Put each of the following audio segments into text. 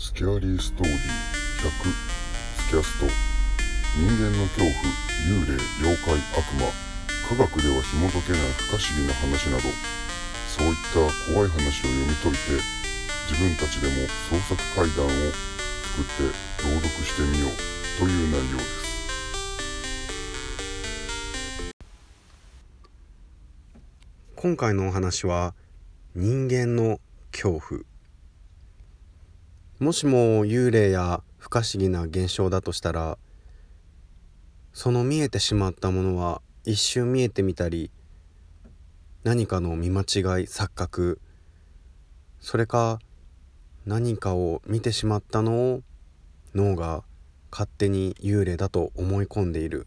スキャリーストーリー100スキャスト。人間の恐怖幽霊妖怪悪魔。科学では紐解けない不可思議な話など。そういった怖い話を読み解いて自分たちでも創作怪談を作って朗読してみようという内容です。今回のお話は人間の恐怖。もしも幽霊や不可思議な現象だとしたらその見えてしまったものは一瞬見えてみたり何かの見間違い錯覚それか何かを見てしまったのを脳が勝手に幽霊だと思い込んでいる。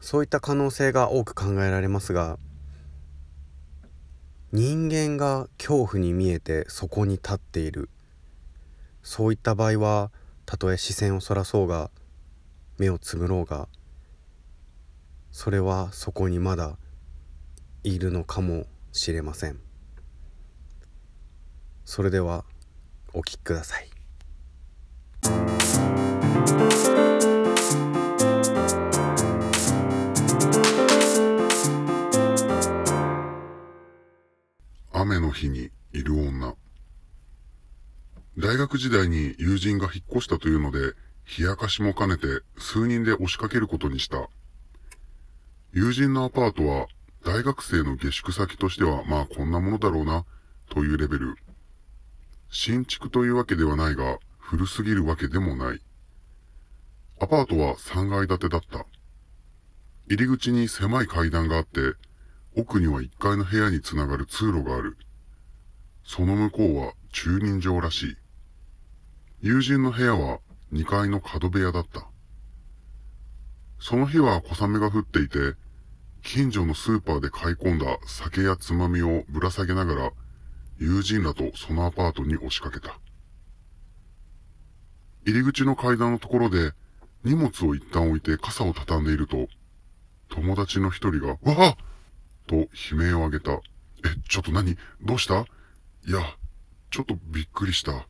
そういった可能性が多く考えられますが人間が恐怖に見えてそこに立っている。そういった場合はたとえ視線をそらそうが目をつぶろうがそれはそこにまだいるのかもしれません。それではお聴きください。雨の日にいる女。大学時代に友人が引っ越したというので冷やかしも兼ねて数人で押しかけることにした友人のアパートは大学生の下宿先としてはまあこんなものだろうなというレベル新築というわけではないが古すぎるわけでもないアパートは3階建てだった入り口に狭い階段があって奥には1階の部屋につながる通路がある。その向こうは駐輪場らしい。友人の部屋は2階の角部屋だった。その日は小雨が降っていて、近所のスーパーで買い込んだ酒やつまみをぶら下げながら、友人らとそのアパートに押しかけた。入り口の階段のところで、荷物を一旦置いて傘を畳んでいると、友達の一人が、わあと悲鳴を上げた。え、ちょっと何？どうしたいや、ちょっとびっくりした。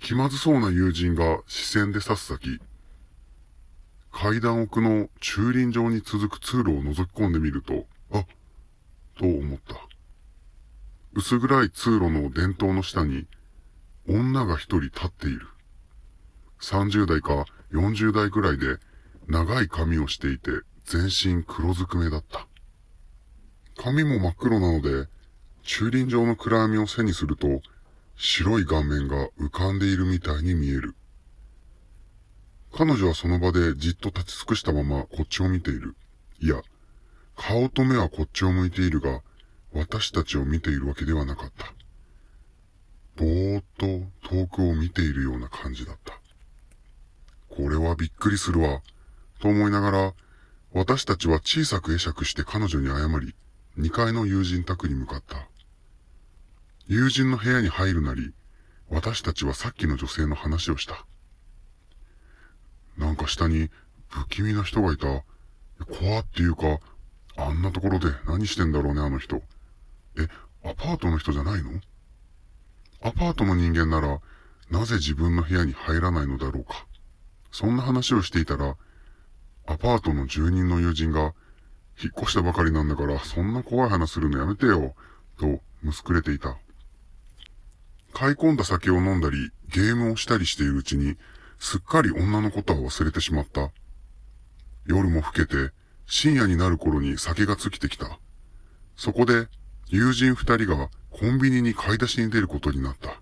気まずそうな友人が視線で刺す先、階段奥の駐輪場に続く通路を覗き込んでみると、あ、と思った。薄暗い通路の電灯の下に、女が一人立っている。30代か40代くらいで、長い髪をしていて、全身黒ずくめだった。髪も真っ黒なので、駐輪場の暗闇を背にすると、白い顔面が浮かんでいるみたいに見える。彼女はその場でじっと立ち尽くしたままこっちを見ている。いや、顔と目はこっちを向いているが、私たちを見ているわけではなかった。ぼーっと遠くを見ているような感じだった。これはびっくりするわ、と思いながら、私たちは小さく会釈して彼女に謝り、2階の友人宅に向かった。友人の部屋に入るなり、私たちはさっきの女性の話をした。なんか下に不気味な人がいた。怖っていうか、あんなところで何してんだろうね、あの人。え、アパートの人じゃないの？アパートの人間なら、なぜ自分の部屋に入らないのだろうか。そんな話をしていたら、アパートの住人の友人が、引っ越したばかりなんだから、そんな怖い話するのやめてよ、と、むすくれていた。買い込んだ酒を飲んだり、ゲームをしたりしているうちに、すっかり女のことは忘れてしまった。夜も更けて、深夜になる頃に酒が尽きてきた。そこで、友人二人がコンビニに買い出しに出ることになった。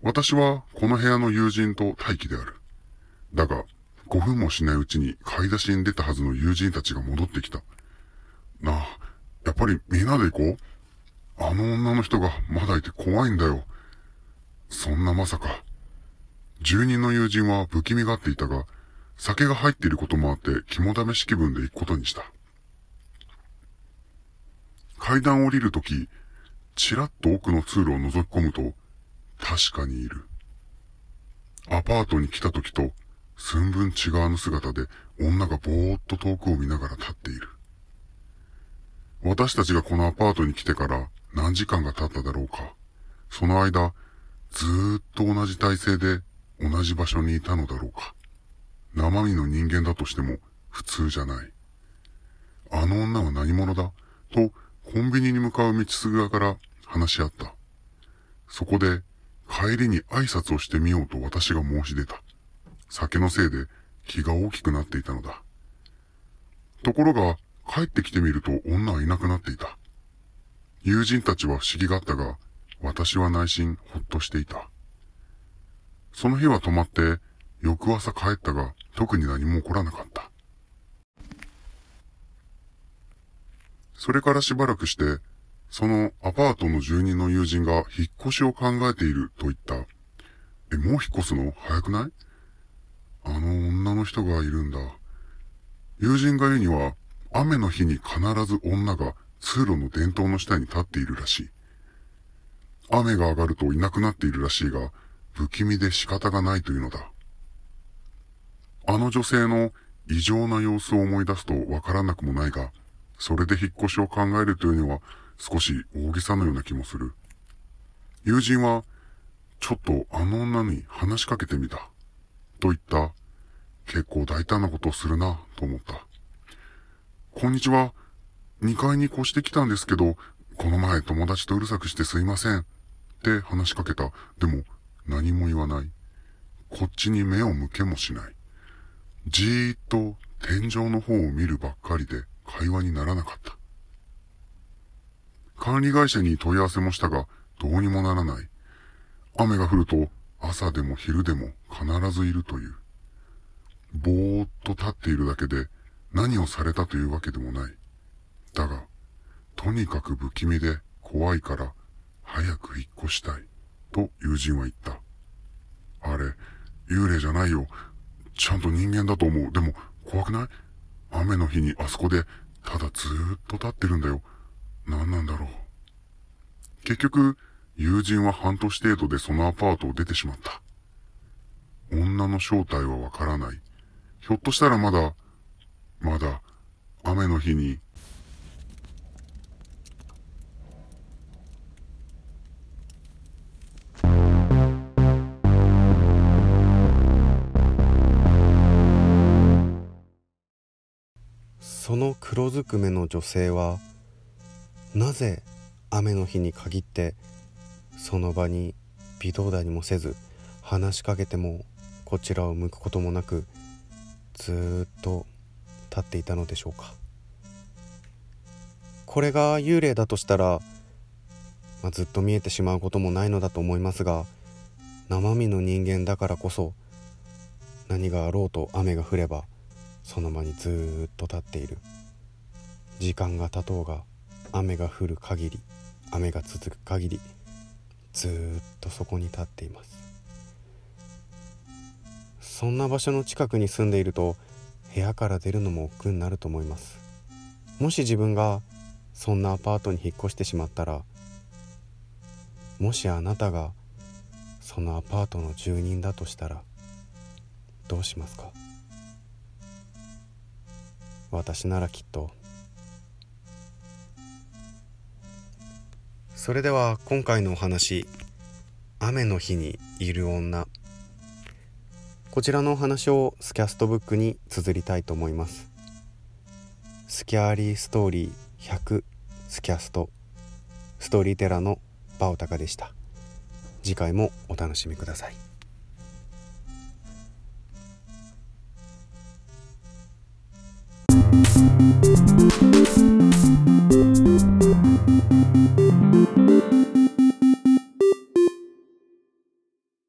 私はこの部屋の友人と待機である。だが、5分もしないうちに買い出しに出たはずの友人たちが戻ってきた。なあ、やっぱりみんなで行こうあの女の人がまだいて怖いんだよ。そんなまさか。住人の友人は不気味がっていたが、酒が入っていることもあって肝試し気分で行くことにした。階段を降りるとき、ちらっと奥の通路を覗き込むと、確かにいる。アパートに来た時と寸分違わぬ姿で女がぼーっと遠くを見ながら立っている。私たちがこのアパートに来てから何時間が経っただろうか。その間、ずーっと同じ体勢で同じ場所にいたのだろうか。生身の人間だとしても普通じゃない。あの女は何者だ？とコンビニに向かう道すぐ側から話し合った。そこで帰りに挨拶をしてみようと私が申し出た。酒のせいで気が大きくなっていたのだ。ところが帰ってきてみると女はいなくなっていた。友人たちは不思議があったが、私は内心ほっとしていた。その日は泊まって、翌朝帰ったが、特に何も起こらなかった。それからしばらくして、そのアパートの住人の友人が引っ越しを考えていると言った。え、もう引っ越すの？早くない？あの女の人がいるんだ。友人が言うには、雨の日に必ず女が通路の電灯の下に立っているらしい。雨が上がるといなくなっているらしいが、不気味で仕方がないというのだ。あの女性の異常な様子を思い出すとわからなくもないが、それで引っ越しを考えるというのは少し大げさのような気もする。友人は、ちょっとあの女に話しかけてみた。と言った。結構大胆なことをするな、と思った。こんにちは。2階に越してきたんですけど、この前友達とうるさくしてすいません。って話しかけた。でも、何も言わない。こっちに目を向けもしない。じーっと天井の方を見るばっかりで会話にならなかった。管理会社に問い合わせもしたが、どうにもならない。雨が降ると、朝でも昼でも必ずいるという。ぼーっと立っているだけで何をされたというわけでもない。だが、とにかく不気味で怖いから早く引っ越したい。と友人は言った。あれ、幽霊じゃないよ。ちゃんと人間だと思う。でも、怖くない？雨の日にあそこで、ただずーっと立ってるんだよ。何なんだろう。結局、友人は半年程度でそのアパートを出てしまった。女の正体はわからない。ひょっとしたらまだ、まだ、雨の日にその黒ずくめの女性はなぜ雨の日に限ってその場に微動だにもせず話しかけてもこちらを向くこともなくずっと立っていたのでしょうか。これが幽霊だとしたら、まあ、ずっと見えてしまうこともないのだと思いますが生身の人間だからこそ何があろうと雨が降ればその場にずっと立っている。時間が経とうが雨が降る限り雨が続く限りずっとそこに立っています。そんな場所の近くに住んでいると部屋から出るのも億劫になると思います。もし自分がそんなアパートに引っ越してしまったらもしあなたがそのアパートの住人だとしたらどうしますか？私ならきっと。それでは今回のお話「雨の日にいる女」こちらのお話をスキャストブックに綴りたいと思います。スキャーリーストーリー100スキャスト。ストーリーテラーのバオタカでした。次回もお楽しみください「